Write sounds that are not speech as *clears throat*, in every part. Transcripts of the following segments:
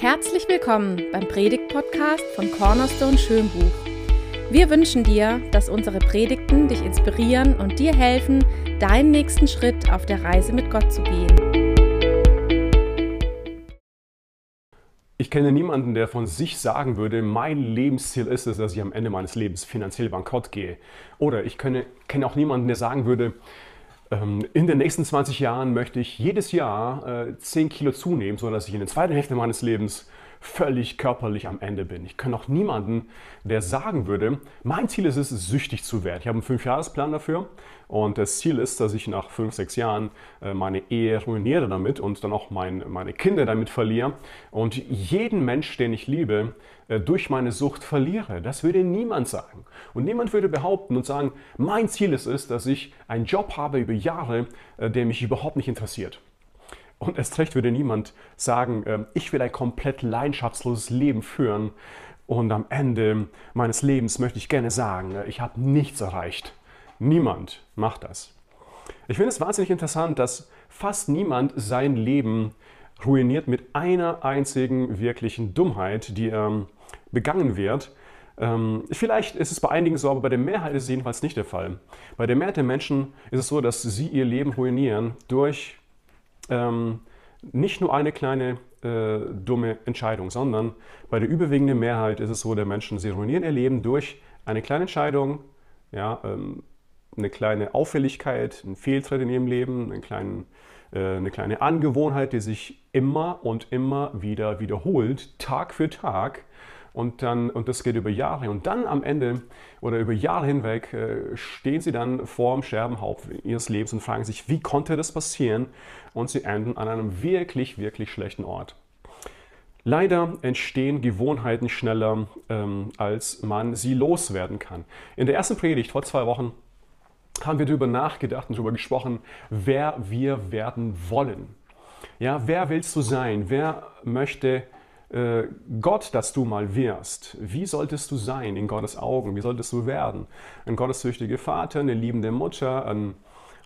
Herzlich willkommen beim Predigt-Podcast von Cornerstone Schönbuch. Wir wünschen dir, dass unsere Predigten dich inspirieren und dir helfen, deinen nächsten Schritt auf der Reise mit Gott zu gehen. Ich kenne niemanden, der von sich sagen würde, mein Lebensziel ist es, dass ich am Ende meines Lebens finanziell bankrott gehe. Oder ich kenne, kenne auch niemanden, der sagen würde, in den nächsten 20 Jahren möchte ich jedes Jahr äh, 10 Kilo zunehmen, sodass ich in der zweiten Hälfte meines Lebens völlig körperlich am Ende bin. Ich kenne auch niemanden, der sagen würde, mein Ziel ist es, süchtig zu werden. Ich habe einen Fünfjahresplan dafür und das Ziel ist, dass ich nach fünf, sechs Jahren äh, meine Ehe ruiniere damit und dann auch mein, meine Kinder damit verliere und jeden Mensch, den ich liebe, äh, durch meine Sucht verliere. Das würde niemand sagen. Und niemand würde behaupten und sagen, mein Ziel ist es, dass ich einen Job habe über Jahre, äh, der mich überhaupt nicht interessiert. Und erst recht würde niemand sagen, ähm, ich will ein komplett leidenschaftsloses Leben führen und am Ende meines Lebens möchte ich gerne sagen, äh, ich habe nichts erreicht. Niemand macht das. Ich finde es wahnsinnig interessant, dass fast niemand sein Leben ruiniert mit einer einzigen wirklichen Dummheit, die ähm, begangen wird. Ähm, vielleicht ist es bei einigen so, aber bei der Mehrheit ist es jedenfalls nicht der Fall. Bei der Mehrheit der Menschen ist es so, dass sie ihr Leben ruinieren durch ähm, nicht nur eine kleine äh, dumme Entscheidung, sondern bei der überwiegenden Mehrheit ist es so, der Menschen, sie ruinieren ihr Leben durch eine kleine Entscheidung, ja, ähm, eine kleine Auffälligkeit, ein Fehltritt in ihrem Leben, einen kleinen, äh, eine kleine Angewohnheit, die sich immer und immer wieder wiederholt, Tag für Tag und, dann, und das geht über Jahre. Und dann am Ende oder über Jahre hinweg äh, stehen sie dann vor dem Scherbenhaupt ihres Lebens und fragen sich, wie konnte das passieren? Und sie enden an einem wirklich, wirklich schlechten Ort. Leider entstehen Gewohnheiten schneller, ähm, als man sie loswerden kann. In der ersten Predigt vor zwei Wochen haben wir darüber nachgedacht und darüber gesprochen, wer wir werden wollen. Ja, wer willst du sein? Wer möchte Gott, dass du mal wirst. Wie solltest du sein in Gottes Augen? Wie solltest du werden? Ein gottesfürchtiger Vater, eine liebende Mutter, ein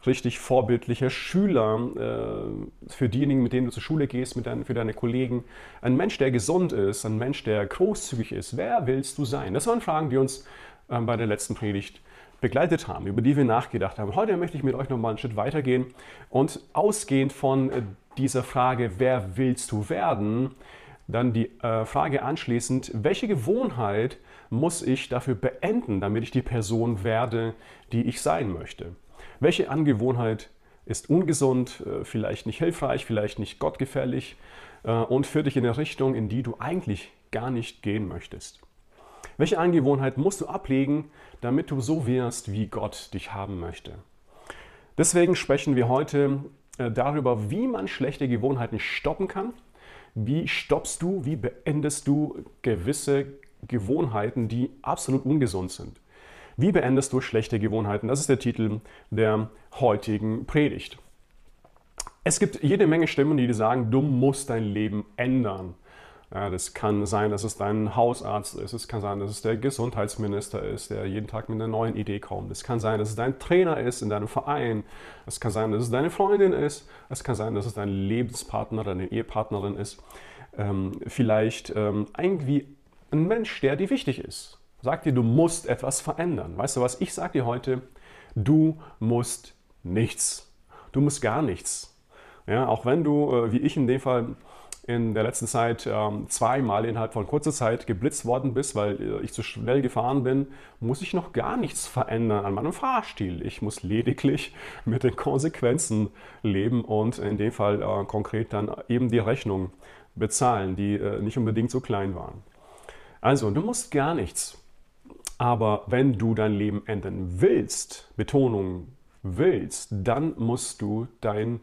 richtig vorbildlicher Schüler äh, für diejenigen, mit denen du zur Schule gehst, mit deinen, für deine Kollegen. Ein Mensch, der gesund ist, ein Mensch, der großzügig ist. Wer willst du sein? Das waren Fragen, die uns äh, bei der letzten Predigt begleitet haben, über die wir nachgedacht haben. Heute möchte ich mit euch nochmal einen Schritt weitergehen und ausgehend von dieser Frage, wer willst du werden, dann die äh, Frage anschließend, welche Gewohnheit muss ich dafür beenden, damit ich die Person werde, die ich sein möchte? Welche Angewohnheit ist ungesund, äh, vielleicht nicht hilfreich, vielleicht nicht gottgefällig äh, und führt dich in eine Richtung, in die du eigentlich gar nicht gehen möchtest? Welche Angewohnheit musst du ablegen, damit du so wirst, wie Gott dich haben möchte? Deswegen sprechen wir heute darüber, wie man schlechte Gewohnheiten stoppen kann wie stoppst du, wie beendest du gewisse Gewohnheiten, die absolut ungesund sind? Wie beendest du schlechte Gewohnheiten? Das ist der Titel der heutigen Predigt. Es gibt jede Menge Stimmen, die sagen, du musst dein Leben ändern. Das kann sein, dass es dein Hausarzt ist. Es kann sein, dass es der Gesundheitsminister ist, der jeden Tag mit einer neuen Idee kommt. Es kann sein, dass es dein Trainer ist in deinem Verein. Es kann sein, dass es deine Freundin ist. Es kann sein, dass es dein Lebenspartner, deine Ehepartnerin ist. Ähm, vielleicht ähm, irgendwie ein Mensch, der dir wichtig ist. Sagt dir, du musst etwas verändern. Weißt du was? Ich sage dir heute, du musst nichts. Du musst gar nichts. Ja, auch wenn du, äh, wie ich in dem Fall, in der letzten Zeit ähm, zweimal innerhalb von kurzer Zeit geblitzt worden bist, weil äh, ich zu schnell gefahren bin, muss ich noch gar nichts verändern an meinem Fahrstil. Ich muss lediglich *laughs* mit den Konsequenzen leben und in dem Fall äh, konkret dann eben die Rechnung bezahlen, die äh, nicht unbedingt so klein waren. Also, du musst gar nichts. Aber wenn du dein Leben ändern willst, Betonung willst, dann musst du dein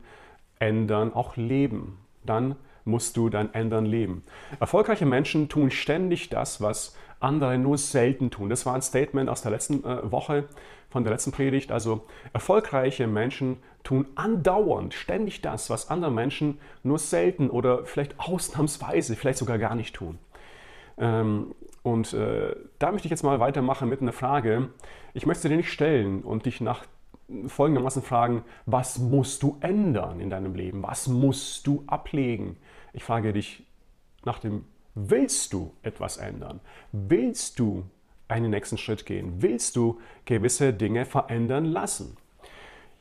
Ändern auch leben. Dann musst du dein Ändern leben. Erfolgreiche Menschen tun ständig das, was andere nur selten tun. Das war ein Statement aus der letzten äh, Woche, von der letzten Predigt. Also erfolgreiche Menschen tun andauernd ständig das, was andere Menschen nur selten oder vielleicht ausnahmsweise, vielleicht sogar gar nicht tun. Ähm, und äh, da möchte ich jetzt mal weitermachen mit einer Frage. Ich möchte dir nicht stellen und dich nach folgendermaßen fragen, was musst du ändern in deinem Leben? Was musst du ablegen? Ich frage dich, nach dem Willst du etwas ändern? Willst du einen nächsten Schritt gehen? Willst du gewisse Dinge verändern lassen?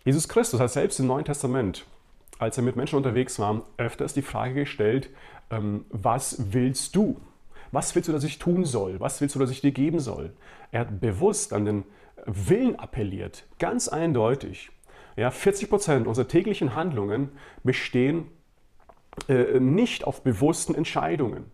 Jesus Christus hat selbst im Neuen Testament, als er mit Menschen unterwegs war, öfters die Frage gestellt, ähm, was willst du? Was willst du, dass ich tun soll? Was willst du, dass ich dir geben soll? Er hat bewusst an den Willen appelliert, ganz eindeutig. Ja, 40 Prozent unserer täglichen Handlungen bestehen äh, nicht auf bewussten Entscheidungen,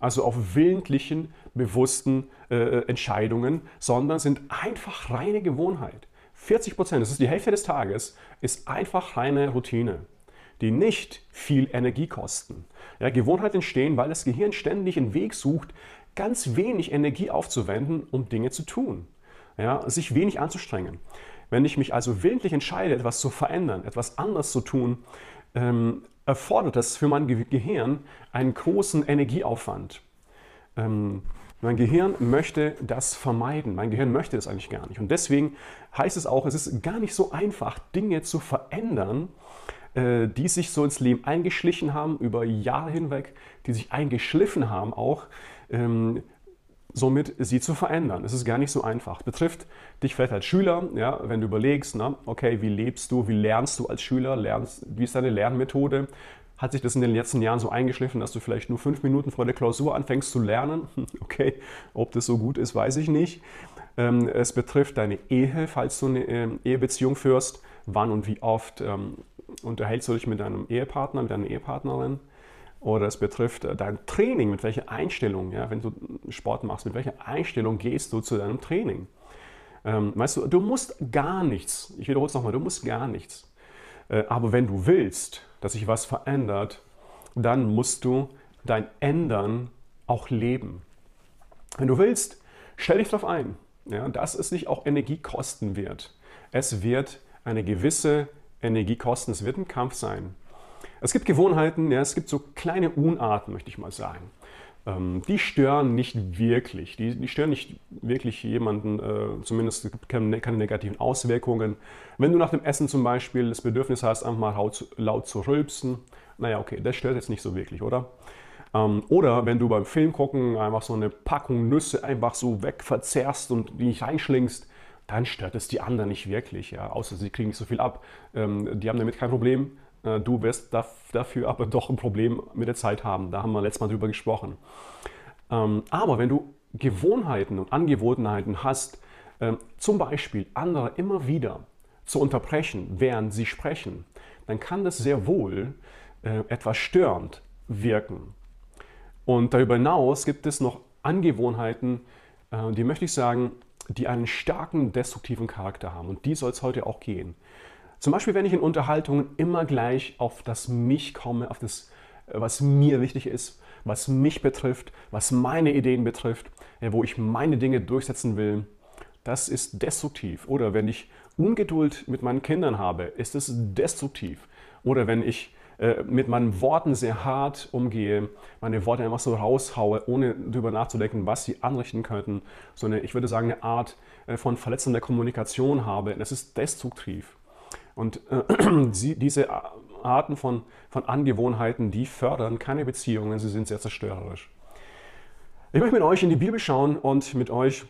also auf willentlichen, bewussten äh, Entscheidungen, sondern sind einfach reine Gewohnheit. 40 Prozent, das ist die Hälfte des Tages, ist einfach reine Routine, die nicht viel Energie kosten. Ja, Gewohnheiten entstehen, weil das Gehirn ständig einen Weg sucht, ganz wenig Energie aufzuwenden, um Dinge zu tun. Ja, sich wenig anzustrengen. Wenn ich mich also willentlich entscheide, etwas zu verändern, etwas anders zu tun, ähm, erfordert das für mein Gehirn einen großen Energieaufwand. Ähm, mein Gehirn möchte das vermeiden. Mein Gehirn möchte das eigentlich gar nicht. Und deswegen heißt es auch, es ist gar nicht so einfach, Dinge zu verändern, äh, die sich so ins Leben eingeschlichen haben über Jahre hinweg, die sich eingeschliffen haben auch, ähm, somit sie zu verändern. Es ist gar nicht so einfach. Betrifft dich vielleicht als Schüler, ja, wenn du überlegst, na, okay, wie lebst du, wie lernst du als Schüler, lernst, wie ist deine Lernmethode? Hat sich das in den letzten Jahren so eingeschliffen, dass du vielleicht nur fünf Minuten vor der Klausur anfängst zu lernen? *laughs* Okay, ob das so gut ist, weiß ich nicht. Ähm, es betrifft deine Ehe, falls du eine ähm, Ehebeziehung führst. Wann und wie oft ähm, unterhältst du dich mit deinem Ehepartner, mit deiner Ehepartnerin? Oder es betrifft äh, dein Training, mit welcher Einstellung, ja, wenn du Sport machst, mit welcher Einstellung gehst du zu deinem Training? Ähm, weißt du, du musst gar nichts. Ich wiederhole es nochmal, du musst gar nichts. Äh, aber wenn du willst, dass sich was verändert, dann musst du dein Ändern auch leben. Wenn du willst, stell dich darauf ein, ja, dass es dich auch Energie kosten wird. Es wird eine gewisse Energie kosten, es wird ein Kampf sein. Es gibt Gewohnheiten, ja, es gibt so kleine Unarten, möchte ich mal sagen. Ähm, die stören nicht wirklich. Die, die stören nicht wirklich jemanden, äh, zumindest keine, keine, negativen Auswirkungen. Wenn du nach dem Essen zum Beispiel das Bedürfnis hast, einfach mal laut, laut zu rülpsen, naja, okay, das stört jetzt nicht so wirklich, oder? Ähm, oder wenn du beim Film gucken einfach so eine Packung Nüsse einfach so wegverzerrst und die nicht reinschlingst, dann stört es die anderen nicht wirklich, ja, außer sie kriegen nicht so viel ab. Ähm, die haben damit kein Problem. Äh, du wirst dafür aber *laughs* doch ein Problem mit der Zeit haben. Da haben wir letztes Mal drüber gesprochen. Ähm, aber wenn du Gewohnheiten und Angewohnheiten hast, ähm, zum Beispiel andere immer wieder zu unterbrechen, während sie sprechen, dann kann das sehr wohl äh, etwas störend wirken. Und darüber hinaus gibt es noch Angewohnheiten, äh, die möchte ich sagen, die einen starken destruktiven Charakter haben. Und die soll es heute auch gehen. Zum Beispiel, wenn ich in Unterhaltungen immer gleich auf das Mich komme, auf das, äh, was mir wichtig ist, was mich betrifft, was meine Ideen betrifft, wo ich meine Dinge durchsetzen will, das ist destruktiv. Oder wenn ich Ungeduld mit meinen Kindern habe, ist es destruktiv. Oder wenn ich äh, mit meinen Worten sehr hart umgehe, meine Worte einfach so raushaue, ohne darüber nachzudenken, was sie anrichten könnten, sondern ich würde sagen, eine Art äh, von verletzender Kommunikation habe, das ist destruktiv. Und äh, *clears throat* diese Arten von, von Angewohnheiten, die fördern keine Beziehungen, sie sind sehr zerstörerisch. Ich möchte mit euch in die Bibel schauen und mit euch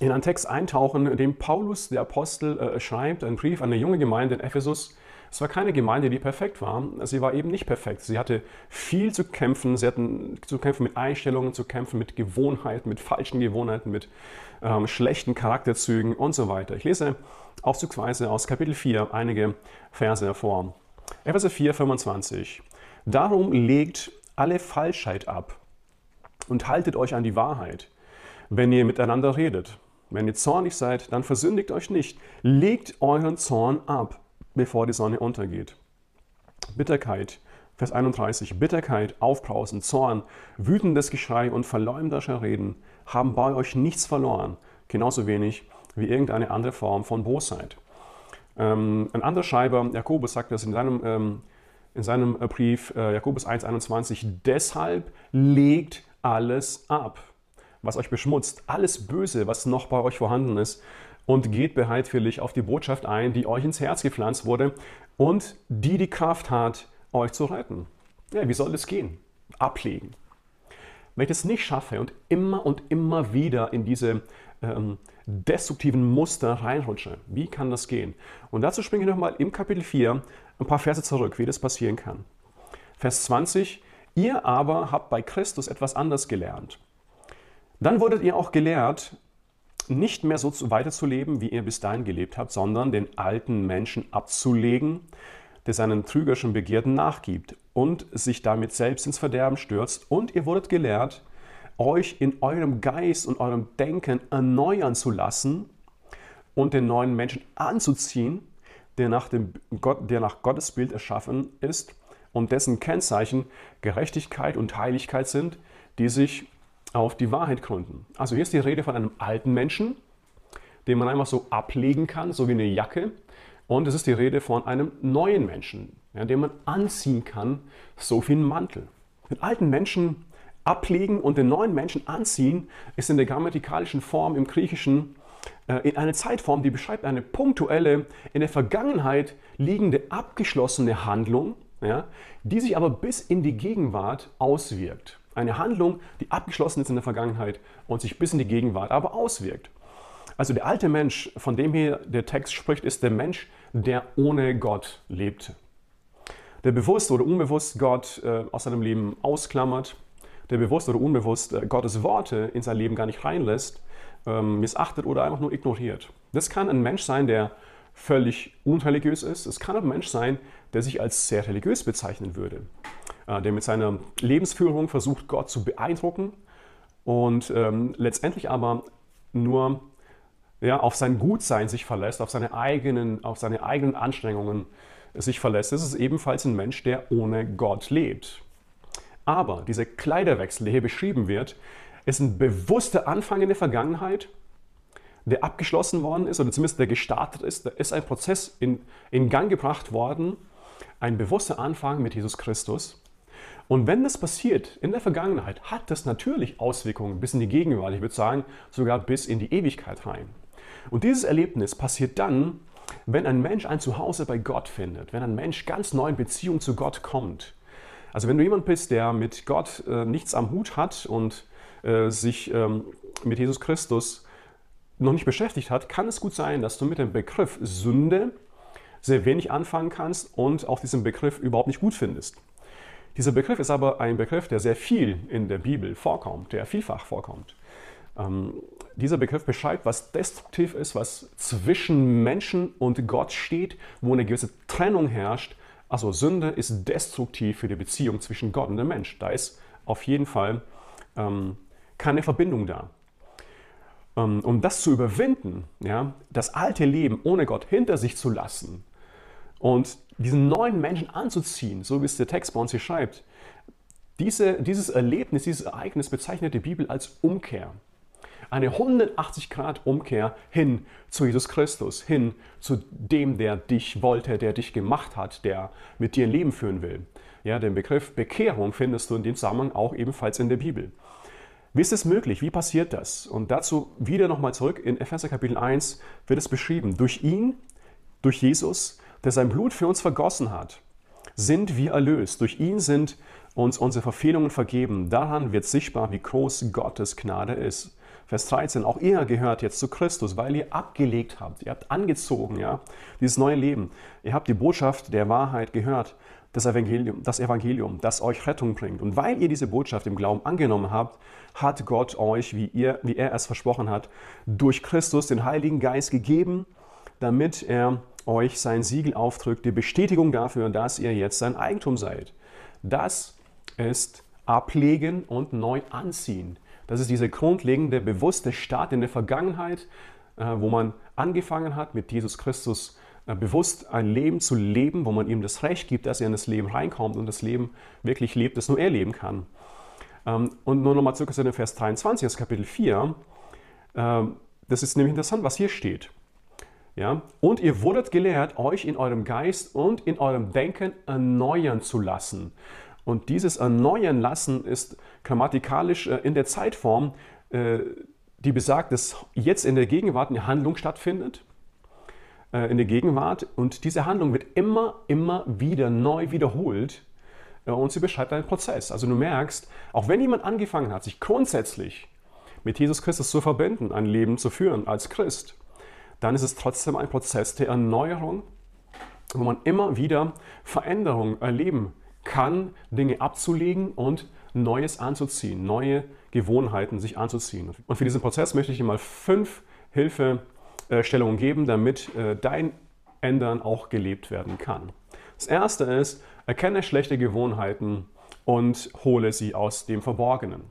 in einen Text eintauchen, in dem Paulus, der Apostel, äh, schreibt, einen Brief an eine junge Gemeinde in Ephesus. Es war keine Gemeinde, die perfekt war. Sie war eben nicht perfekt. Sie hatte viel zu kämpfen. Sie hatten zu kämpfen mit Einstellungen, zu kämpfen mit Gewohnheiten, mit falschen Gewohnheiten, mit ähm, schlechten Charakterzügen und so weiter. Ich lese aufzugsweise aus Kapitel 4 einige Verse hervor. Epheser 4, 25. Darum legt alle Falschheit ab und haltet euch an die Wahrheit, wenn ihr miteinander redet. Wenn ihr zornig seid, dann versündigt euch nicht. Legt euren Zorn ab, bevor die Sonne untergeht. Bitterkeit, Vers 31. Bitterkeit, Aufbrausen, Zorn, wütendes Geschrei und verleumderischer Reden haben bei euch nichts verloren, genauso wenig wie irgendeine andere Form von Bosheit. Ähm, ein anderer Schreiber, Jakobus, sagt das in seinem, ähm, in seinem äh, Brief, äh, Jakobus 1,21, deshalb legt alles ab, was euch beschmutzt, alles Böse, was noch bei euch vorhanden ist, und geht bereitwillig auf die Botschaft ein, die euch ins Herz gepflanzt wurde und die die Kraft hat, euch zu retten. Ja, wie soll das gehen? Ablegen. Wenn ich es nicht schaffe und immer und immer wieder in diese ähm, destruktiven Muster reinrutsche, wie kann das gehen? Und dazu springe ich nochmal im Kapitel 4 ein paar Verse zurück, wie das passieren kann. Vers 20, ihr aber habt bei Christus etwas anders gelernt. Dann wurdet ihr auch gelehrt, nicht mehr so weiterzuleben, wie ihr bis dahin gelebt habt, sondern den alten Menschen abzulegen, der seinen trügerischen Begierden nachgibt und sich damit selbst ins Verderben stürzt. Und ihr wurdet gelehrt, euch in eurem Geist und eurem Denken erneuern zu lassen und den neuen Menschen anzuziehen, der nach, dem Gott, der nach Gottes Bild erschaffen ist und dessen Kennzeichen Gerechtigkeit und Heiligkeit sind, die sich auf die Wahrheit gründen. Also hier ist die Rede von einem alten Menschen, den man einfach so ablegen kann, so wie eine Jacke. Und es ist die Rede von einem neuen Menschen, ja, den man anziehen kann, so wie ein Mantel. Den alten Menschen ablegen und den neuen Menschen anziehen, ist in der grammatikalischen Form im Griechischen äh, in eine Zeitform, die beschreibt eine punktuelle, in der Vergangenheit liegende, abgeschlossene Handlung, ja, die sich aber bis in die Gegenwart auswirkt. Eine Handlung, die abgeschlossen ist in der Vergangenheit und sich bis in die Gegenwart aber auswirkt. Also der alte Mensch, von dem hier der Text spricht, ist der Mensch, der ohne Gott lebte. Der bewusst oder unbewusst Gott äh, aus seinem Leben ausklammert, der bewusst oder unbewusst äh, Gottes Worte in sein Leben gar nicht reinlässt, ähm, missachtet oder einfach nur ignoriert. Das kann ein Mensch sein, der völlig unreligiös ist. Es kann ein Mensch sein, der sich als sehr religiös bezeichnen würde. Äh, der mit seiner Lebensführung versucht, Gott zu beeindrucken und ähm, letztendlich aber nur ja, auf sein Gutsein sich verlässt, auf seine eigenen, auf seine eigenen Anstrengungen sich verlässt. Ist ebenfalls ein Mensch, der ohne Gott lebt. Aber dieser Kleiderwechsel, der hier beschrieben wird, ist ein bewusster Anfang in der Vergangenheit, der abgeschlossen worden ist oder zumindest der gestartet ist. Da ist ein Prozess in, in Gang gebracht worden, ein bewusster Anfang mit Jesus Christus. Und wenn das passiert in der Vergangenheit, hat das natürlich Auswirkungen bis in die Gegenwart, ich würde sagen sogar bis in die Ewigkeit rein. Und dieses Erlebnis passiert dann, wenn ein Mensch ein Zuhause bei Gott findet, wenn ein Mensch ganz neu in Beziehung zu Gott kommt. Also wenn du jemand bist, der mit Gott äh, nichts am Hut hat und äh, sich ähm, mit Jesus Christus noch nicht beschäftigt hat, kann es gut sein, dass du mit dem Begriff Sünde sehr wenig anfangen kannst und auch diesen Begriff überhaupt nicht gut findest. Dieser Begriff ist aber ein Begriff, der sehr viel in der Bibel vorkommt, der vielfach vorkommt. Ähm, dieser Begriff beschreibt, was destruktiv ist, was zwischen Menschen und Gott steht, wo eine gewisse Trennung herrscht. Also Sünde ist destruktiv für die Beziehung zwischen Gott und dem Mensch. Da ist auf jeden Fall ähm, keine Verbindung da. Ähm, um das zu überwinden, ja, das alte Leben ohne Gott hinter sich zu lassen und diesen neuen Menschen anzuziehen, so wie es der Text bei uns hier schreibt. Diese, dieses Erlebnis, dieses Ereignis bezeichnet die Bibel als Umkehr. Eine 180-Grad-Umkehr hin zu Jesus Christus, hin zu dem, der dich wollte, der dich gemacht hat, der mit dir ein Leben führen will. Ja, den Begriff Bekehrung findest du in dem Zusammenhang auch ebenfalls in der Bibel. Wie ist es möglich? Wie passiert das? Und dazu wieder nochmal zurück in Epheser Kapitel 1 wird es beschrieben. Durch ihn, durch Jesus, der sein Blut für uns vergossen hat, sind wir erlöst. Durch ihn sind uns unsere Verfehlungen vergeben. Daran wird sichtbar, wie groß Gottes Gnade ist. Vers 13, auch ihr gehört jetzt zu Christus, weil ihr abgelegt habt, ihr habt angezogen, ja, dieses neue Leben. Ihr habt die Botschaft der Wahrheit gehört, das Evangelium, das Evangelium, das euch Rettung bringt. Und weil ihr diese Botschaft im Glauben angenommen habt, hat Gott euch, wie, ihr, wie er es versprochen hat, durch Christus den Heiligen Geist gegeben, damit er euch sein Siegel aufdrückt, die Bestätigung dafür, dass ihr jetzt sein Eigentum seid. Das ist ablegen und neu anziehen. Das ist dieser grundlegende, bewusste Start in der Vergangenheit, äh, wo man angefangen hat, mit Jesus Christus äh, bewusst ein Leben zu leben, wo man ihm das Recht gibt, dass er in das Leben reinkommt und das Leben wirklich lebt, das nur er leben kann. Ähm, und nur nochmal zurück zu dem Vers 23, das Kapitel 4. Ähm, das ist nämlich interessant, was hier steht. Ja? Und ihr wurdet gelehrt, euch in eurem Geist und in eurem Denken erneuern zu lassen. Und dieses Erneuern lassen ist grammatikalisch äh, in der Zeitform, äh, die besagt, dass jetzt in der Gegenwart eine Handlung stattfindet, äh, in der Gegenwart, und diese Handlung wird immer, immer wieder neu wiederholt und sie beschreibt einen Prozess. Also du merkst, auch wenn jemand angefangen hat, sich grundsätzlich mit Jesus Christus zu verbinden, ein Leben zu führen als Christ, dann ist es trotzdem ein Prozess der Erneuerung, wo man immer wieder Veränderungen erleben kann, Dinge abzulegen und Neues anzuziehen, neue Gewohnheiten sich anzuziehen. Und für diesen Prozess möchte ich dir mal fünf Hilfestellungen geben, damit äh, dein Ändern auch gelebt werden kann. Das erste ist, erkenne schlechte Gewohnheiten und hole sie aus dem Verborgenen.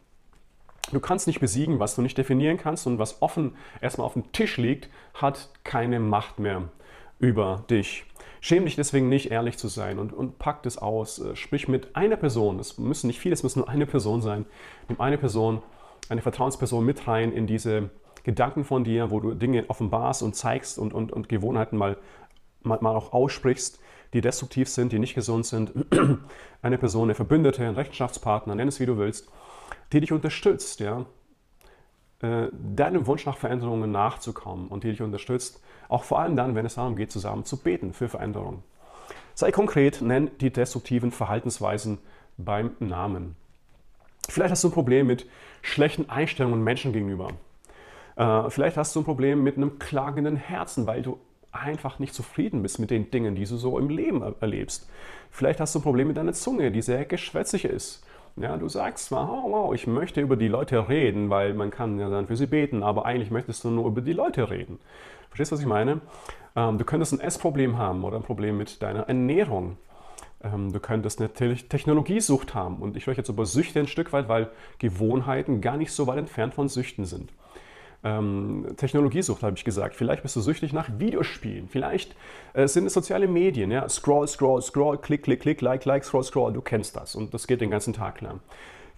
Du kannst nicht besiegen, was du nicht definieren kannst und was offen erstmal auf dem Tisch liegt, hat keine Macht mehr über dich. Schäm dich deswegen nicht, ehrlich zu sein und, und pack das aus. Äh, sprich mit einer Person, es müssen nicht viele, es muss nur eine Person sein. Nimm eine Person, eine Vertrauensperson mit rein in diese Gedanken von dir, wo du Dinge offenbarst und zeigst und, und, und Gewohnheiten mal, mal, mal auch aussprichst, die destruktiv sind, die nicht gesund sind. *clears throat* Eine Person, eine Verbündete, ein Rechenschaftspartner, nenn es wie du willst, die dich unterstützt, ja, deinem Wunsch nach Veränderungen nachzukommen und die dich unterstützt, auch vor allem dann, wenn es darum geht, zusammen zu beten für Veränderungen. Sei konkret, nenn die destruktiven Verhaltensweisen beim Namen. Vielleicht hast du ein Problem mit schlechten Einstellungen Menschen gegenüber. Äh, vielleicht hast du ein Problem mit einem klagenden Herzen, weil du einfach nicht zufrieden bist mit den Dingen, die du so im Leben erlebst. Vielleicht hast du ein Problem mit deiner Zunge, die sehr geschwätzig ist. Ja, du sagst zwar, oh, wow, ich möchte über die Leute reden, weil man kann ja dann für sie beten, aber eigentlich möchtest du nur über die Leute reden. Verstehst du, was ich meine? Ähm, du könntest ein Essproblem haben oder ein Problem mit deiner Ernährung. Ähm, du könntest eine Technologiesucht haben. Und ich spreche jetzt über Süchte ein Stück weit, weil Gewohnheiten gar nicht so weit entfernt von Süchten sind ähm, Technologiesucht, habe ich gesagt. Vielleicht bist du süchtig nach Videospielen. Vielleicht äh, sind es soziale Medien. Ja? Scroll, scroll, scroll, klick, klick, klick, like, like, scroll, scroll. Du kennst das und das geht den ganzen Tag lang.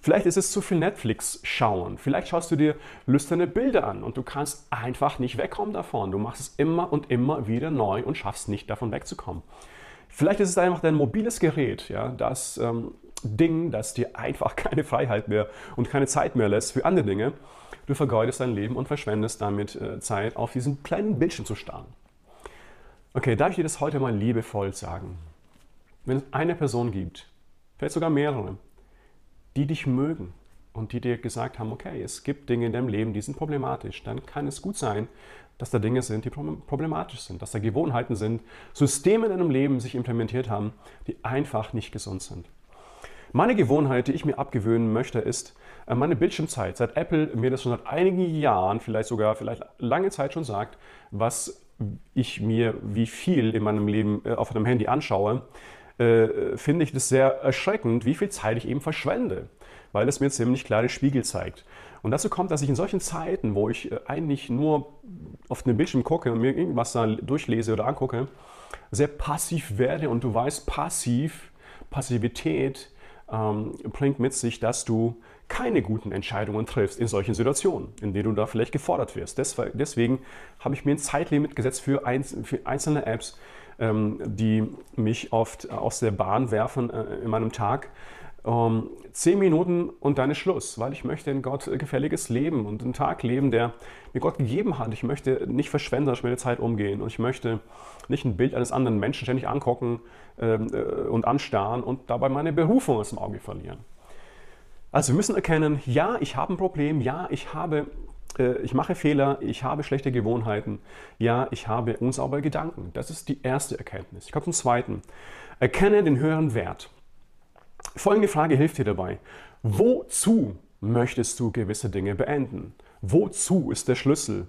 Vielleicht ist es zu viel Netflix schauen. Vielleicht schaust du dir lüsterne Bilder an und du kannst einfach nicht wegkommen davon. Du machst es immer und immer wieder neu und schaffst nicht davon wegzukommen. Vielleicht ist es einfach dein mobiles Gerät, ja, das ähm, Ding, das dir einfach *laughs* keine Freiheit mehr und keine Zeit mehr lässt für andere Dinge. Du vergeudest dein Leben und verschwendest damit äh, Zeit, auf diesen kleinen Bildschirm zu starren. Okay, darf ich dir das heute mal liebevoll sagen? Wenn es eine Person gibt, vielleicht sogar mehrere, die dich mögen und die dir gesagt haben, okay, es gibt Dinge in deinem Leben, die sind problematisch, dann kann es gut sein, dass da Dinge sind, die problematisch sind, dass da Gewohnheiten sind, Systeme in deinem Leben sich implementiert haben, die einfach nicht gesund sind. Meine Gewohnheit, die ich mir abgewöhnen möchte, ist äh, meine Bildschirmzeit. Seit Apple mir das schon seit einigen Jahren, vielleicht sogar vielleicht lange Zeit schon sagt, was ich mir wie viel in meinem Leben äh, auf einem Handy anschaue, äh, finde ich das sehr erschreckend, wie viel Zeit ich eben verschwende, weil es mir ziemlich klar den Spiegel zeigt. Und dazu kommt, dass ich in solchen Zeiten, wo ich eigentlich nur auf den Bildschirm gucke und mir irgendwas da durchlese oder angucke, sehr passiv werde und du weißt, passiv, Passivität ähm, bringt mit sich, dass du keine guten Entscheidungen triffst in solchen Situationen, in denen du da vielleicht gefordert wirst. Deswegen habe ich mir ein Zeitlimit gesetzt für, einzelne Apps, ähm, die mich oft aus der Bahn werfen äh, in meinem Tag. Ähm, zehn Minuten und dann ist Schluss, weil ich möchte ein Gott gefälliges Leben und einen Tag leben, der mir Gott gegeben hat. Ich möchte nicht verschwenderisch mit der Zeit umgehen und ich möchte nicht ein Bild eines anderen Menschen ständig angucken ähm, äh, und anstarren und dabei meine Berufung aus dem Auge verlieren. Also wir müssen erkennen, ja, ich habe ein Problem, ja, ich habe äh, ich mache Fehler, ich habe schlechte Gewohnheiten, ja, ich habe unsaubere Gedanken. Das ist die erste Erkenntnis. Ich komme zum zweiten. Erkenne den höheren Wert. Folgende Frage hilft dir dabei. Wozu möchtest du gewisse Dinge beenden? Wozu ist der Schlüssel?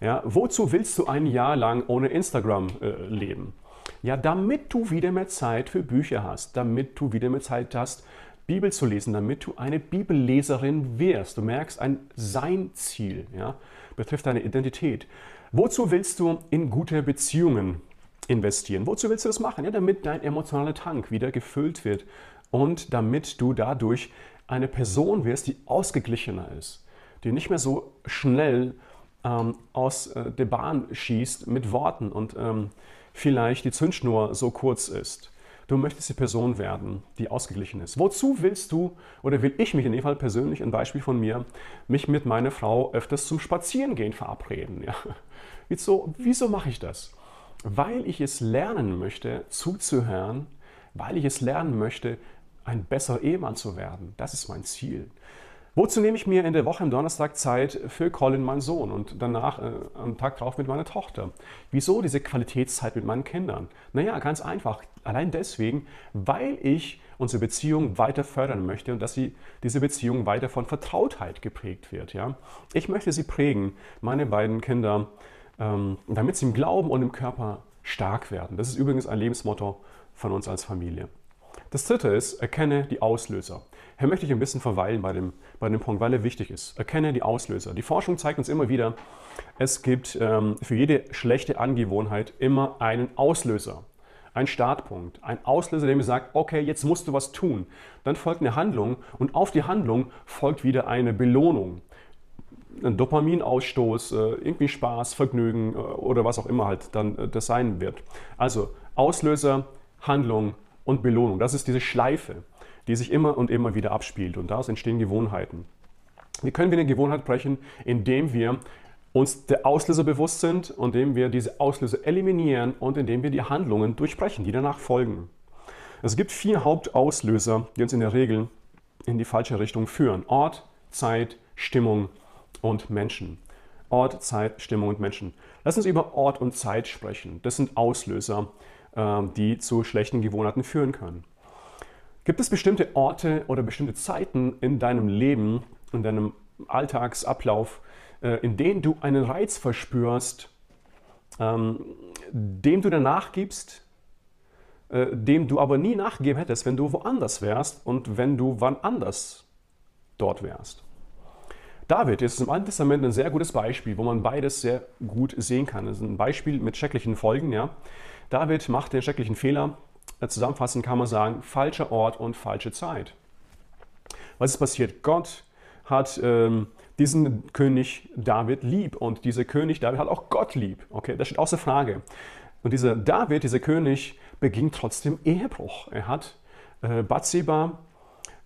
Ja, wozu willst du ein Jahr lang ohne Instagram äh, leben? Ja, damit du wieder mehr Zeit für Bücher hast, damit du wieder mehr Zeit hast, Bibel zu lesen, damit du eine Bibelleserin wirst. Du merkst, ein Sein-Ziel ja, betrifft deine Identität. Wozu willst du in gute Beziehungen investieren? Wozu willst du das machen? Ja, damit dein emotionaler Tank wieder gefüllt wird und damit du dadurch eine Person wirst, die ausgeglichener ist, die nicht mehr so schnell ähm, aus äh, der Bahn schießt mit Worten und ähm, vielleicht die Zündschnur so kurz ist. Du möchtest die Person werden, die ausgeglichen ist. Wozu willst du oder will ich mich in dem Fall persönlich, ein Beispiel von mir, mich mit meiner Frau öfters zum Spazierengehen verabreden? Ja. Wieso, wieso mache ich das? Weil ich es lernen möchte, zuzuhören, weil ich es lernen möchte, ein besserer Ehemann zu werden. Das ist mein Ziel. Wozu nehme ich mir in der Woche am Donnerstag Zeit für Colin, meinen Sohn, und danach äh, am Tag drauf mit meiner Tochter? Wieso diese Qualitätszeit mit meinen Kindern? Naja, ganz einfach. Allein deswegen, weil ich unsere Beziehung weiter fördern möchte und dass sie, diese Beziehung weiter von Vertrautheit geprägt wird. Ja? Ich möchte sie prägen, meine beiden Kinder, ähm, damit sie im Glauben und im Körper stark werden. Das ist übrigens ein Lebensmotto von uns als Familie. Das dritte ist, erkenne die Auslöser. Hier möchte ich ein bisschen verweilen bei dem, bei dem Punkt, weil er wichtig ist. Erkenne die Auslöser. Die Forschung zeigt uns immer wieder, es gibt ähm, für jede schlechte Angewohnheit immer einen Auslöser. Ein Startpunkt, ein Auslöser, der mir sagt, okay, jetzt musst du was tun. Dann folgt eine Handlung und auf die Handlung folgt wieder eine Belohnung. Ein Dopaminausstoß, äh, irgendwie Spaß, Vergnügen äh, oder was auch immer halt dann äh, das sein wird. Also Auslöser, Handlung, und Belohnung. Das ist diese Schleife, die sich immer und immer wieder abspielt und daraus entstehen Gewohnheiten. Wie können wir eine Gewohnheit brechen? Indem wir uns der Auslöser bewusst sind indem wir diese Auslöser eliminieren und indem wir die Handlungen durchbrechen, die danach folgen. Es gibt vier Hauptauslöser, die uns in der Regel in die falsche Richtung führen. Ort, Zeit, Stimmung und Menschen. Ort, Zeit, Stimmung und Menschen. Lass uns über Ort und Zeit sprechen. Das sind Auslöser, die zu schlechten Gewohnheiten führen können. Gibt es bestimmte Orte oder bestimmte Zeiten in deinem Leben, in deinem Alltagsablauf, äh, in denen du einen Reiz verspürst, ähm, dem du danach gibst, äh, dem du aber nie nachgegeben hättest, wenn du woanders wärst und wenn du wann anders dort wärst? David ist im Alten Testament ein sehr gutes Beispiel, wo man beides sehr gut sehen kann. Das ist ein Beispiel mit schrecklichen Folgen. Ja. David macht den schrecklichen Fehler. Äh, zusammenfassend kann man sagen, falscher Ort und falsche Zeit. Was ist passiert? Gott hat ähm, diesen König David lieb und dieser König David hat auch Gott lieb. Okay, das steht außer Frage. Und dieser David, dieser König, beging trotzdem Ehebruch. Er hat äh, Bathseba,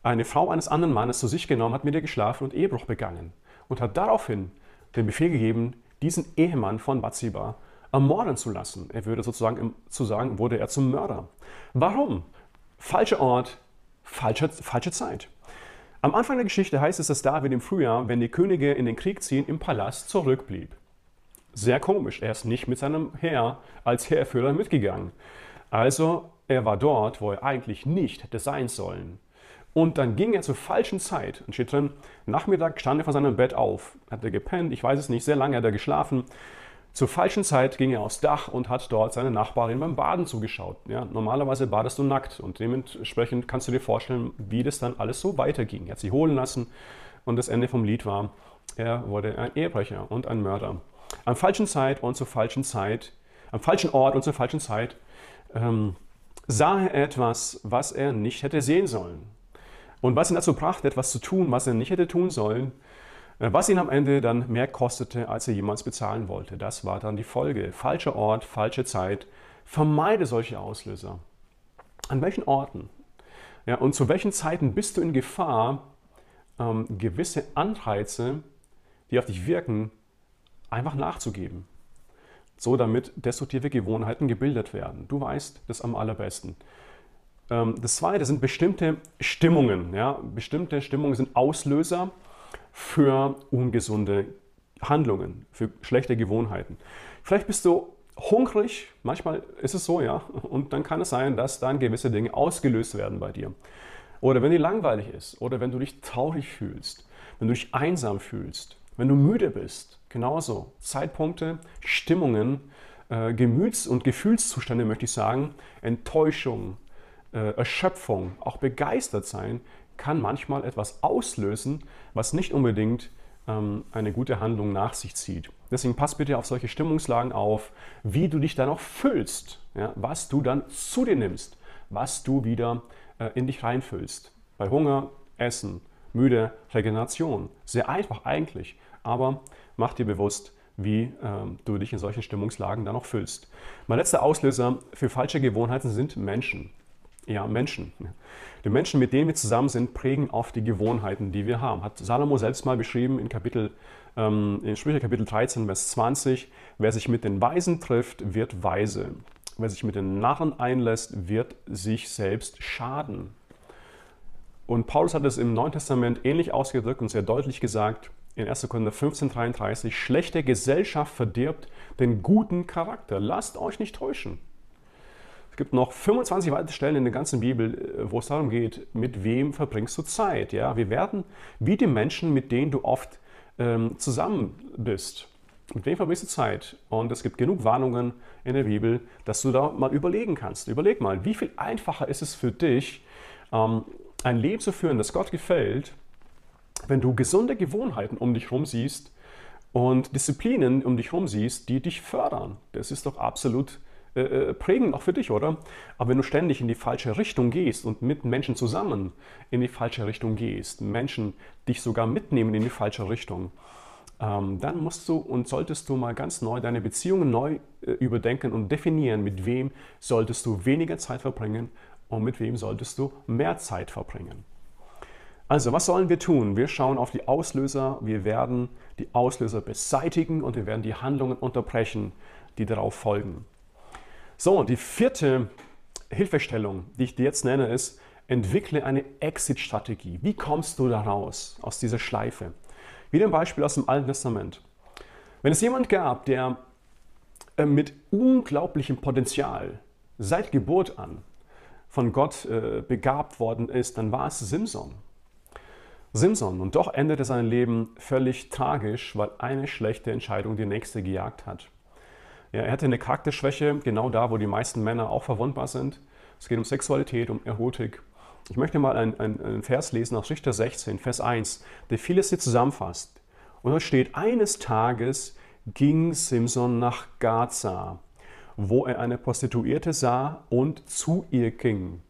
eine Frau eines anderen Mannes, zu sich genommen, hat mit ihr geschlafen und Ehebruch begangen und hat daraufhin den Befehl gegeben, diesen Ehemann von Bathseba ermorden zu lassen. Er würde sozusagen, zu sagen, wurde er zum Mörder. Warum? Falscher Ort, falsche, falsche Zeit. Am Anfang der Geschichte heißt es, dass David im Frühjahr, wenn die Könige in den Krieg ziehen, im Palast zurückblieb. Sehr komisch, er ist nicht mit seinem Heer als Heerführer mitgegangen. Also er war dort, wo er eigentlich nicht hätte sein sollen. Und dann ging er zur falschen Zeit. Und steht drin, Nachmittag stand er von seinem Bett auf, hat er gepennt, ich weiß es nicht, sehr lange hat er geschlafen. Zur falschen Zeit ging er aufs Dach und hat dort seine Nachbarin beim Baden zugeschaut. Ja, normalerweise badest du nackt und dementsprechend kannst du dir vorstellen, wie das dann alles so weiterging. Er hat sie holen lassen und das Ende vom Lied war, er wurde ein Ehebrecher und ein Mörder. Am falschen Zeit und zur falschen Zeit, am falschen Ort und zur falschen Zeit ähm, sah er etwas, was er nicht hätte sehen sollen. Und was ihn dazu brachte, etwas zu tun, was er nicht hätte tun sollen, was ihn am Ende dann mehr kostete, als er jemals bezahlen wollte. Das war dann die Folge. Falscher Ort, falsche Zeit. Vermeide solche Auslöser. An welchen Orten ja, und zu welchen Zeiten bist du in Gefahr, ähm, gewisse Anreize, die auf dich wirken, einfach nachzugeben? So damit destruktive Gewohnheiten gebildet werden. Du weißt das am allerbesten. Ähm, das zweite sind bestimmte Stimmungen. Ja? Bestimmte Stimmungen sind Auslöser für ungesunde Handlungen, für schlechte Gewohnheiten. Vielleicht bist du hungrig, manchmal ist es so, ja, und dann kann es sein, dass dann gewisse Dinge ausgelöst werden bei dir. Oder wenn dir langweilig ist, oder wenn du dich traurig fühlst, wenn du dich einsam fühlst, wenn du müde bist, genauso. Zeitpunkte, Stimmungen, äh, Gemüts- und Gefühlszustände, möchte ich sagen, Enttäuschung, äh, Erschöpfung, auch begeistert sein, kann manchmal etwas auslösen, was nicht unbedingt ähm, eine gute Handlung nach sich zieht. Deswegen pass bitte auf solche Stimmungslagen auf, wie du dich dann auch füllst, ja, was du dann zu dir nimmst, was du wieder äh, in dich reinfüllst. Bei Hunger, Essen, müde, Regeneration. Sehr einfach eigentlich, aber mach dir bewusst, wie ähm, du dich in solchen Stimmungslagen dann auch füllst. Mein letzter Auslöser für falsche Gewohnheiten sind Menschen ja, Menschen. Die Menschen, mit denen wir zusammen sind, prägen oft die Gewohnheiten, die wir haben. Hat Salomo selbst mal beschrieben in Kapitel, ähm, in Sprüche Kapitel 13, Vers 20. Wer sich mit den Weisen trifft, wird weise. Wer sich mit den Narren einlässt, wird sich selbst schaden. Und Paulus hat es im Neuen Testament ähnlich ausgedrückt und sehr deutlich gesagt, in 1. Korinther 15, 33, schlechte Gesellschaft verdirbt den guten Charakter. Lasst euch nicht täuschen. Gibt noch 25 weitere Stellen in der ganzen Bibel, äh, wo es darum geht, mit wem verbringst du Zeit. Ja? Wir werden wie die Menschen, mit denen du oft ähm, zusammen bist. Mit wem verbringst du Zeit? Und es gibt genug Warnungen in der Bibel, dass du da mal überlegen kannst. Überleg mal, wie viel einfacher ist es für dich, ähm, ein Leben zu führen, das Gott gefällt, wenn du gesunde Gewohnheiten um dich herum siehst und Disziplinen um dich herum siehst, die dich fördern. Das ist doch absolut äh, äh, prägend auch für dich, oder? Aber wenn du ständig in die falsche Richtung gehst und mit Menschen zusammen in die falsche Richtung gehst, Menschen dich sogar mitnehmen in die falsche Richtung, ähm, dann musst du und solltest du mal ganz neu deine Beziehungen neu äh, überdenken und definieren, mit wem solltest du weniger Zeit verbringen und mit wem solltest du mehr Zeit verbringen. Also, was sollen wir tun? Wir schauen auf die Auslöser, wir werden die Auslöser beseitigen und wir werden die Handlungen unterbrechen, die darauf folgen. So, die vierte Hilfestellung, die ich dir jetzt nenne, ist, entwickle eine Exit-Strategie. Wie kommst du da raus aus dieser Schleife? Wieder ein Beispiel aus dem Alten Testament. Wenn es jemand gab, der äh, mit unglaublichem Potenzial seit Geburt an von Gott äh, begabt worden ist, dann war es Simson. Simson. Und doch endete sein Leben völlig tragisch, weil eine schlechte Entscheidung die nächste gejagt hat. Ja, er hatte eine Charakterschwäche, genau da, wo die meisten Männer auch verwundbar sind. Es geht um Sexualität, um Erotik. Ich möchte mal einen, einen Vers lesen aus Richter 16, Vers 1, der vieles hier zusammenfasst. Und da steht, eines Tages ging Simson nach Gaza, wo er eine Prostituierte sah und zu ihr ging.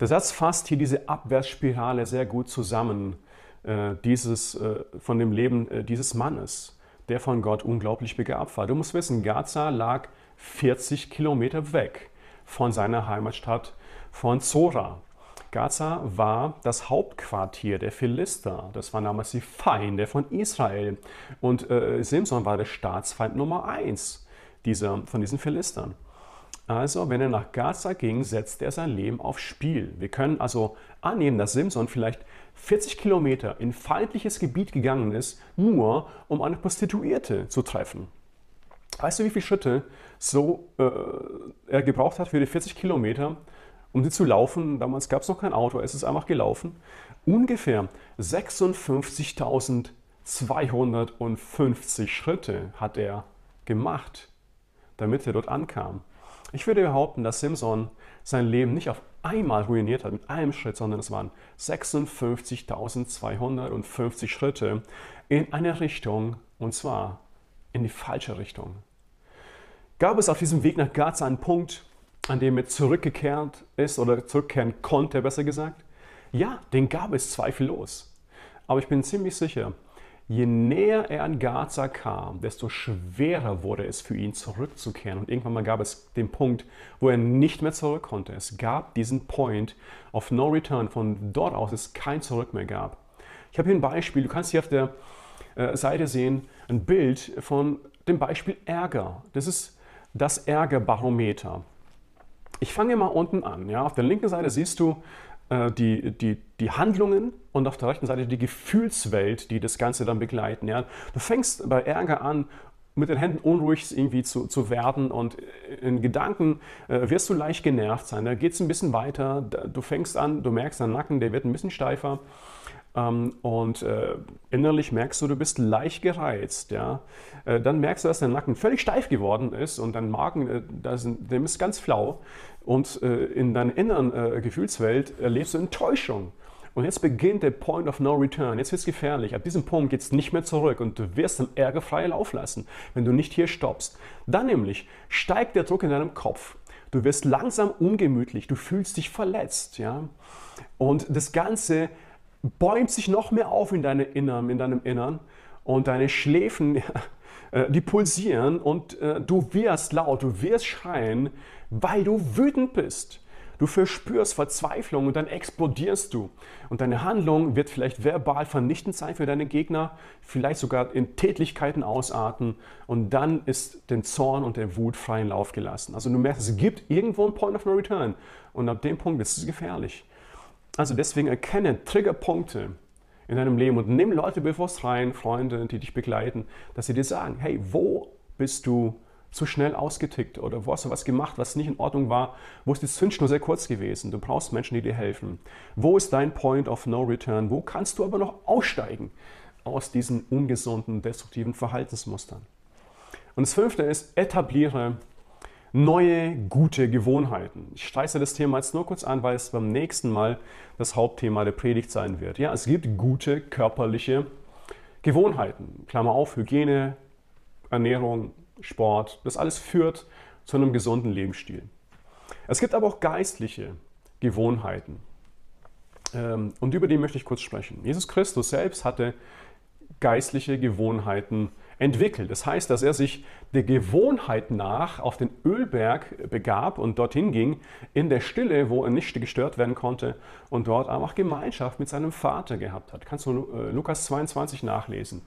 Der Satz fasst hier diese Abwärtsspirale sehr gut zusammen, äh, dieses, äh, von dem Leben äh, dieses Mannes, der von Gott unglaublich begabt war. Du musst wissen, Gaza lag 40 Kilometer weg von seiner Heimatstadt von Zora. Gaza war das Hauptquartier der Philister. Das waren damals die Feinde von Israel. Und äh, Simson war der Staatsfeind Nummer eins dieser, von diesen Philistern. Also, wenn er nach Gaza ging, setzte er sein Leben aufs Spiel. Wir können also annehmen, dass Simson vielleicht 40 Kilometer in feindliches Gebiet gegangen ist, nur um eine Prostituierte zu treffen. Weißt du, wie viele Schritte so äh, er gebraucht hat für die 40 Kilometer, um sie zu laufen? Damals gab es noch kein Auto, es ist einfach gelaufen. Ungefähr 56.250 Schritte hat er gemacht, damit er dort ankam. Ich würde behaupten, dass Simson sein Leben nicht auf einmal ruiniert hat mit einem Schritt, sondern es waren 56.250 Schritte in eine Richtung, und zwar in die falsche Richtung. Gab es auf diesem Weg nach Gaza einen Punkt, an dem er zurückgekehrt ist oder zurückkehren konnte, besser gesagt? Ja, den gab es zweifellos. Aber ich bin ziemlich sicher, Je näher er an Gaza kam, desto schwerer wurde es für ihn zurückzukehren. Und irgendwann mal gab es den Punkt, wo er nicht mehr zurück konnte. Es gab diesen Point of No Return, von dort aus es kein Zurück mehr gab. Ich habe hier ein Beispiel, du kannst hier auf der äh, Seite sehen, ein Bild von dem Beispiel Ärger. Das ist das Ärgerbarometer. Ich fange mal unten an. Ja? Auf der linken Seite siehst du äh, die, die, die Handlungen und auf der rechten Seite die Gefühlswelt, die das Ganze dann begleiten. Ja? Du fängst bei Ärger an, mit den Händen unruhig irgendwie zu, zu werden und in Gedanken äh, wirst du leicht genervt sein. Da geht es ein bisschen weiter, du fängst an, du merkst, dein Nacken, der wird ein bisschen steifer ähm, und äh, innerlich merkst du, du bist leicht gereizt. Ja? Äh, dann merkst du, dass dein Nacken völlig steif geworden ist und dein Magen, äh, das, dem ist ganz flau. Und äh, in deiner inneren äh, Gefühlswelt erlebst du Enttäuschung. Und jetzt beginnt der Point of No Return. Jetzt wird es gefährlich. Ab diesem Punkt geht es nicht mehr zurück und du wirst dann ärgerfrei Lauf lassen, wenn du nicht hier stoppst. Dann nämlich steigt der Druck in deinem Kopf. Du wirst langsam ungemütlich, du fühlst dich verletzt. Ja? Und das Ganze bäumt sich noch mehr auf in, deine Innern, in deinem Innern und deine Schläfen, *laughs* äh, die pulsieren und äh, du wirst laut, du wirst schreien, weil du wütend bist. Du verspürst Verzweiflung und dann explodierst du. Und deine Handlung wird vielleicht verbal vernichtend sein für deine Gegner, vielleicht sogar in Tätlichkeiten ausarten. Und dann ist den Zorn und der Wut freien Lauf gelassen. Also du merkst, es gibt irgendwo einen Point of No Return. Und ab dem Punkt ist es gefährlich. Also deswegen erkenne Triggerpunkte in deinem Leben und nimm Leute bewusst rein, Freunde, die dich begleiten, dass sie dir sagen, hey, wo bist du zu schnell ausgetickt oder wo hast du was gemacht, was nicht in Ordnung war, wo ist die Zündschnur sehr kurz gewesen. Du brauchst Menschen, die dir helfen. Wo ist dein Point of No Return? Wo kannst du aber noch aussteigen aus diesen ungesunden, destruktiven Verhaltensmustern? Und das fünfte ist, etabliere neue, gute Gewohnheiten. Ich streiche das Thema jetzt nur kurz an, weil es beim nächsten Mal das Hauptthema der Predigt sein wird. Ja, es gibt gute körperliche Gewohnheiten. Klammer auf, Hygiene, Ernährung, Sport. Das alles führt zu einem gesunden Lebensstil. Es gibt aber auch geistliche Gewohnheiten. Ähm, und über die möchte ich kurz sprechen. Jesus Christus selbst hatte geistliche Gewohnheiten entwickelt. Das heißt, dass er sich der Gewohnheit nach auf den Ölberg begab und dorthin ging, in der Stille, wo er nicht gestört werden konnte und dort einfach Gemeinschaft mit seinem Vater gehabt hat. Kannst du äh, Lukas 22 nachlesen.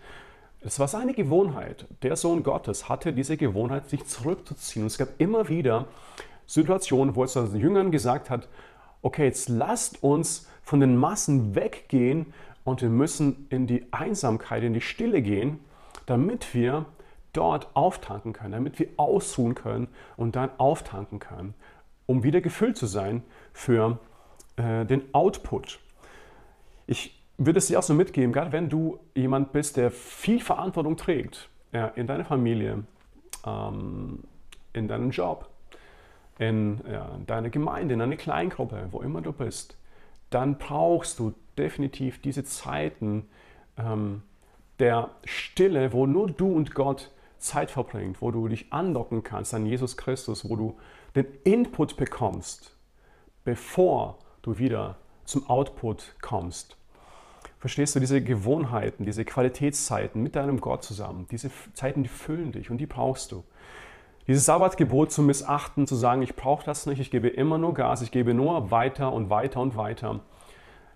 Es war seine Gewohnheit. Der Sohn Gottes hatte diese Gewohnheit, sich zurückzuziehen. Und es gab immer wieder Situationen, wo er zu den Jüngern gesagt hat, okay, jetzt lasst uns von den Massen weggehen und wir müssen in die Einsamkeit, in die Stille gehen, damit wir dort auftanken können, damit wir ausruhen können und dann auftanken können, um wieder gefüllt zu sein für äh, den Output. Ich würde es dir auch so mitgeben, gerade wenn du jemand bist, der viel Verantwortung trägt ja, in deiner Familie, ähm, in deinem Job, in ja, deiner Gemeinde, in einer Kleingruppe, wo immer du bist, dann brauchst du definitiv diese Zeiten ähm, der Stille, wo nur du und Gott Zeit verbringt, wo du dich andocken kannst an Jesus Christus, wo du den Input bekommst, bevor du wieder zum Output kommst. Verstehst du, diese Gewohnheiten, diese Qualitätszeiten mit deinem Gott zusammen, diese Zeiten, die füllen dich und die brauchst du. Dieses Sabbatgebot zu missachten, zu sagen, ich brauche das nicht, ich gebe immer nur Gas, ich gebe nur weiter und weiter und weiter.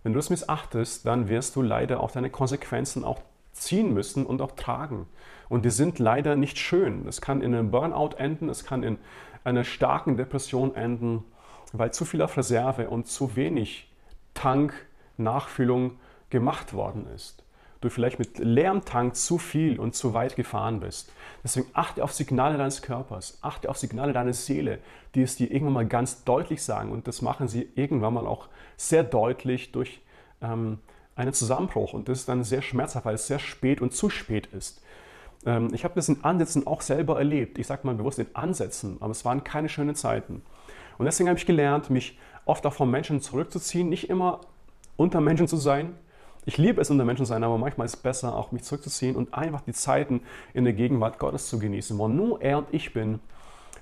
Wenn du es missachtest, dann wirst du leider auch deine Konsequenzen auch ziehen müssen und auch tragen. Und die sind leider nicht schön. Es kann in einem Burnout enden, es kann in einer starken Depression enden, weil zu viel auf Reserve und zu wenig Tank, Nachfüllung gemacht worden ist. Du vielleicht mit leerem Tank zu viel und zu weit gefahren bist. Deswegen achte auf Signale deines Körpers, achte auf Signale deiner Seele, die es dir irgendwann mal ganz deutlich sagen. Und das machen sie irgendwann mal auch sehr deutlich durch ähm, einen Zusammenbruch. Und das ist dann sehr schmerzhaft, weil es sehr spät und zu spät ist. Ähm, ich habe das in Ansätzen auch selber erlebt. Ich sage mal bewusst in Ansätzen, aber es waren keine schönen Zeiten. Und deswegen habe ich gelernt, mich oft auch von Menschen zurückzuziehen, nicht immer unter Menschen zu sein, ich liebe es, unter Menschen zu sein, aber manchmal ist es besser, auch mich zurückzuziehen und einfach die Zeiten in der Gegenwart Gottes zu genießen, wo nur er und ich bin.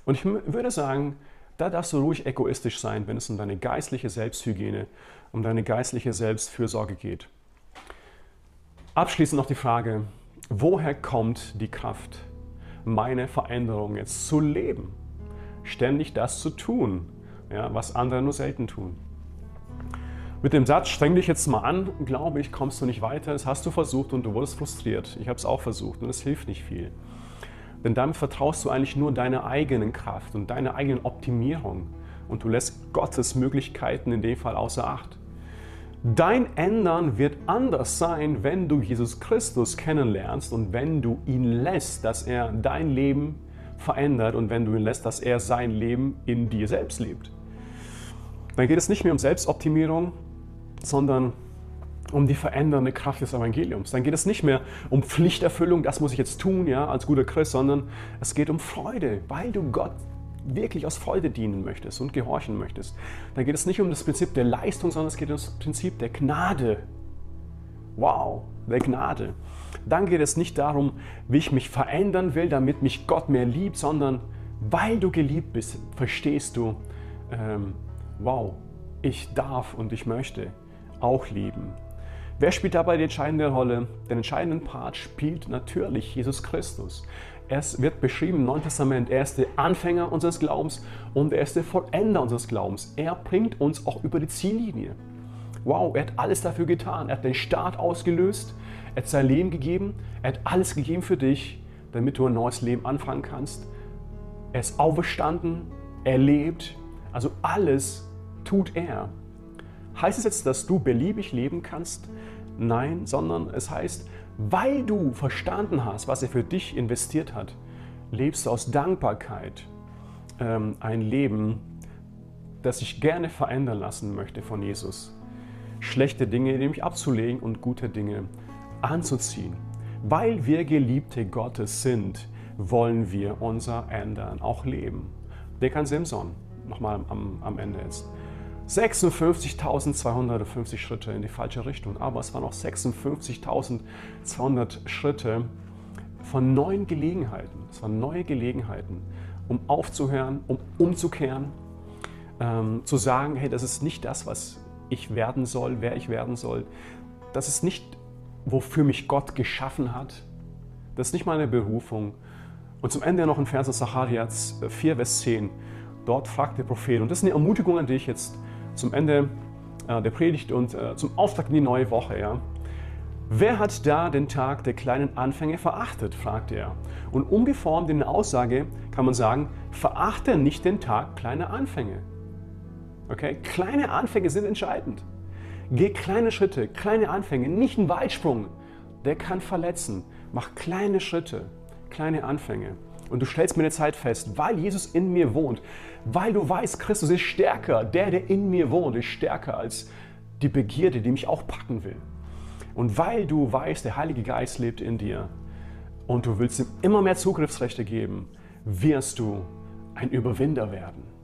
Und ich würde sagen, da darfst du ruhig egoistisch sein, wenn es um deine geistliche Selbsthygiene, um deine geistliche Selbstfürsorge geht. Abschließend noch die Frage, woher kommt die Kraft, meine Veränderung jetzt zu leben? Ständig das zu tun, ja, was andere nur selten tun. Mit dem Satz, streng dich jetzt mal an, glaube ich, kommst du nicht weiter. Das hast du versucht und du wurdest frustriert. Ich habe es auch versucht und es hilft nicht viel. Denn damit vertraust du eigentlich nur deiner eigenen Kraft und deiner eigenen Optimierung und du lässt Gottes Möglichkeiten in dem Fall außer Acht. Dein Ändern wird anders sein, wenn du Jesus Christus kennenlernst und wenn du ihn lässt, dass er dein Leben verändert und wenn du ihn lässt, dass er sein Leben in dir selbst lebt. Dann geht es nicht mehr um Selbstoptimierung, sondern um die verändernde Kraft des Evangeliums. Dann geht es nicht mehr um Pflichterfüllung, das muss ich jetzt tun, ja, als guter Christ, sondern es geht um Freude, weil du Gott wirklich aus Freude dienen möchtest und gehorchen möchtest. Dann geht es nicht um das Prinzip der Leistung, sondern es geht um das Prinzip der Gnade. Wow, der Gnade. Dann geht es nicht darum, wie ich mich verändern will, damit mich Gott mehr liebt, sondern weil du geliebt bist, verstehst du, ähm, wow, ich darf und ich möchte auch lieben. Wer spielt dabei die entscheidende Rolle? Den entscheidenden Part spielt natürlich Jesus Christus. Es wird beschrieben im Neuen Testament, er ist der Anfänger unseres Glaubens und er ist der Vollender unseres Glaubens. Er bringt uns auch über die Ziellinie. Wow, er hat alles dafür getan. Er hat den Start ausgelöst, er hat sein Leben gegeben, er hat alles gegeben für dich, damit du ein neues Leben anfangen kannst. Er ist auferstanden, er lebt, also alles tut er. Heißt es jetzt, dass du beliebig leben kannst? Nein, sondern es heißt, weil du verstanden hast, was er für dich investiert hat, lebst du aus Dankbarkeit ähm, ein Leben, das ich gerne verändern lassen möchte von Jesus. Schlechte Dinge nämlich abzulegen und gute Dinge anzuziehen. Weil wir Geliebte Gottes sind, wollen wir unser Ändern auch leben. Denk an Simson, nochmal am, am Ende jetzt. 56.250 Schritte in die falsche Richtung, aber es waren noch 56.200 Schritte von neuen Gelegenheiten. Es waren neue Gelegenheiten, um aufzuhören, um umzukehren, ähm, zu sagen, hey, das ist nicht das, was ich werden soll, wer ich werden soll. Das ist nicht, wofür mich Gott geschaffen hat. Das ist nicht meine Berufung. Und zum Ende noch ein Vers aus Zacharias 4, Vers 10. Dort fragt der Prophet, und das ist eine Ermutigung an dich jetzt zum Ende äh, der Predigt und äh, zum Auftakt in die neue Woche. Ja? Wer hat da den Tag der kleinen Anfänge verachtet? fragt er. Und umgeformt in der Aussage kann man sagen, verachte nicht den Tag kleiner Anfänge. Okay? Kleine Anfänge sind entscheidend. Geh kleine Schritte, kleine Anfänge, nicht ein Weitsprung. Der kann verletzen. Mach kleine Schritte, kleine Anfänge. Und du stellst mir eine Zeit fest, weil Jesus in mir wohnt, weil du weißt, Christus ist stärker. Der, der in mir wohnt, ist stärker als die Begierde, die mich auch packen will. Und weil du weißt, der Heilige Geist lebt in dir und du willst ihm immer mehr Zugriffsrechte geben, wirst du ein Überwinder werden.